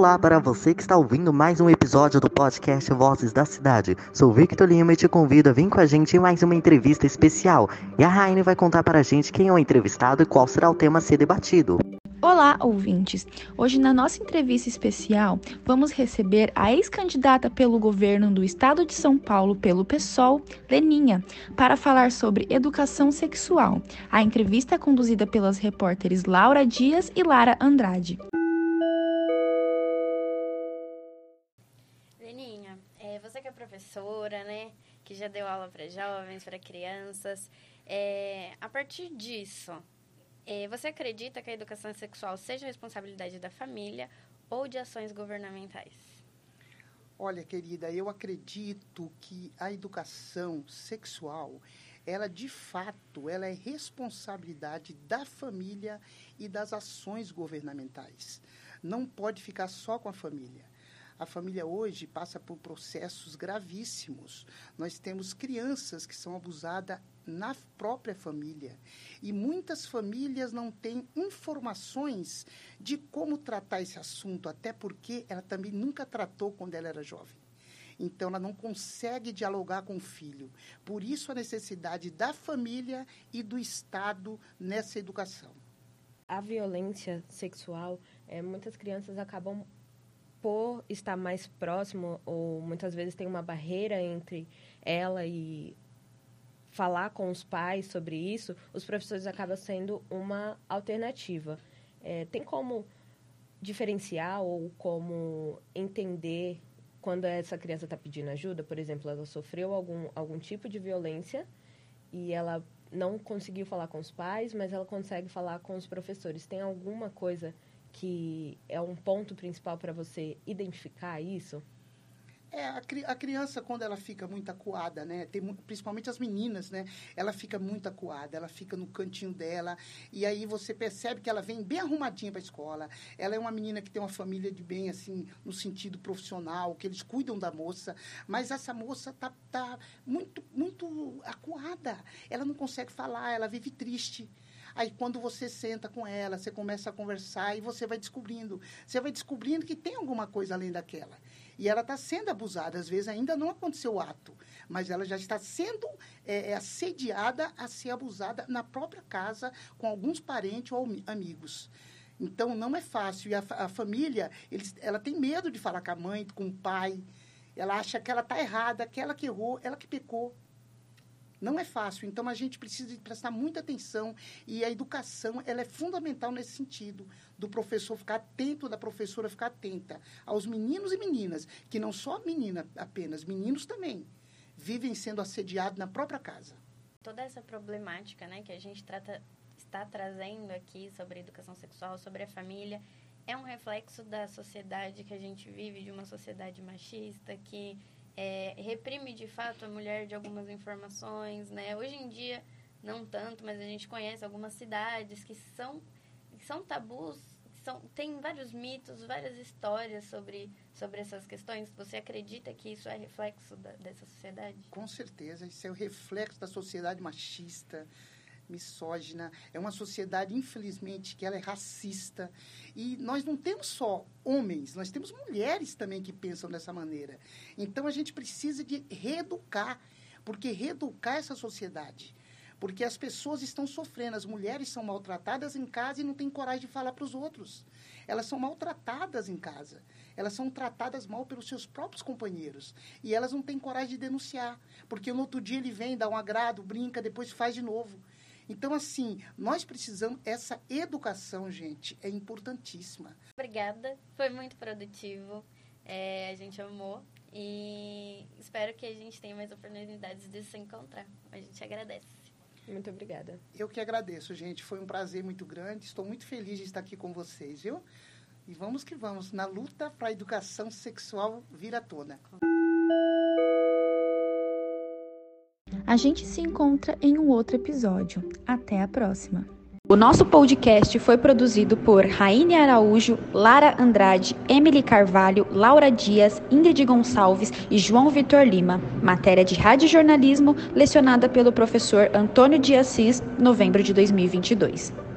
Olá para você que está ouvindo mais um episódio do podcast Vozes da Cidade. Sou Victor Lima e te convido a vir com a gente em mais uma entrevista especial. E a Raine vai contar para a gente quem é o entrevistado e qual será o tema a ser debatido. Olá, ouvintes! Hoje, na nossa entrevista especial, vamos receber a ex-candidata pelo governo do estado de São Paulo pelo PSOL, Leninha, para falar sobre educação sexual. A entrevista é conduzida pelas repórteres Laura Dias e Lara Andrade. professora, né? Que já deu aula para jovens, para crianças. É, a partir disso, é, você acredita que a educação sexual seja responsabilidade da família ou de ações governamentais? Olha, querida, eu acredito que a educação sexual, ela de fato, ela é responsabilidade da família e das ações governamentais. Não pode ficar só com a família. A família hoje passa por processos gravíssimos. Nós temos crianças que são abusadas na própria família. E muitas famílias não têm informações de como tratar esse assunto, até porque ela também nunca tratou quando ela era jovem. Então, ela não consegue dialogar com o filho. Por isso, a necessidade da família e do Estado nessa educação. A violência sexual, é, muitas crianças acabam por estar mais próximo, ou muitas vezes tem uma barreira entre ela e falar com os pais sobre isso, os professores acabam sendo uma alternativa. É, tem como diferenciar ou como entender quando essa criança está pedindo ajuda? Por exemplo, ela sofreu algum, algum tipo de violência e ela não conseguiu falar com os pais, mas ela consegue falar com os professores. Tem alguma coisa que é um ponto principal para você identificar isso? É, a, a, criança, quando ela fica muito acuada, né? Tem, principalmente as meninas, né? Ela fica muito acuada, ela fica no cantinho dela. E aí você percebe que ela vem bem arrumadinha para a escola. Ela é uma menina que tem uma família de bem, assim, no sentido profissional, que eles cuidam da moça. Mas essa moça tá, tá muito, muito acuada. Ela não consegue falar, ela vive triste. Aí, quando você senta com ela, você começa a conversar e você vai descobrindo. Você vai descobrindo que tem alguma coisa além daquela. E ela está sendo abusada. Às vezes, ainda não aconteceu o ato, mas ela já está sendo é, é, assediada a ser abusada na própria casa, com alguns parentes ou amigos. Então, não é fácil. E a, a família, eles, ela tem medo de falar com a mãe, com o pai. Ela acha que ela está errada, que ela que errou, ela que pecou. Não é fácil, então a gente precisa prestar muita atenção e a educação ela é fundamental nesse sentido, do professor ficar atento, da professora ficar atenta aos meninos e meninas, que não só menina apenas, meninos também, vivem sendo assediados na própria casa. Toda essa problemática né, que a gente trata, está trazendo aqui sobre a educação sexual, sobre a família, é um reflexo da sociedade que a gente vive, de uma sociedade machista que é, reprime de fato a mulher de algumas informações, né? Hoje em dia não tanto, mas a gente conhece algumas cidades que são que são tabus, são tem vários mitos, várias histórias sobre sobre essas questões. Você acredita que isso é reflexo da, dessa sociedade? Com certeza, isso é o reflexo da sociedade machista, misógina, é uma sociedade, infelizmente, que ela é racista. E nós não temos só homens, nós temos mulheres também que pensam dessa maneira. Então, a gente precisa de reeducar, porque reeducar essa sociedade. Porque as pessoas estão sofrendo, as mulheres são maltratadas em casa e não têm coragem de falar para os outros. Elas são maltratadas em casa. Elas são tratadas mal pelos seus próprios companheiros. E elas não têm coragem de denunciar. Porque no outro dia ele vem, dá um agrado, brinca, depois faz de novo. Então, assim, nós precisamos, essa educação, gente, é importantíssima. Obrigada, foi muito produtivo, é, a gente amou e espero que a gente tenha mais oportunidades de se encontrar. A gente agradece. Muito obrigada. Eu que agradeço, gente. Foi um prazer muito grande. Estou muito feliz de estar aqui com vocês, viu? E vamos que vamos, na luta para a educação sexual vir à tona. A gente se encontra em um outro episódio. Até a próxima! O nosso podcast foi produzido por Raine Araújo, Lara Andrade, Emily Carvalho, Laura Dias, Ingrid Gonçalves e João Vitor Lima. Matéria de radiojornalismo lecionada pelo professor Antônio de Assis, novembro de 2022.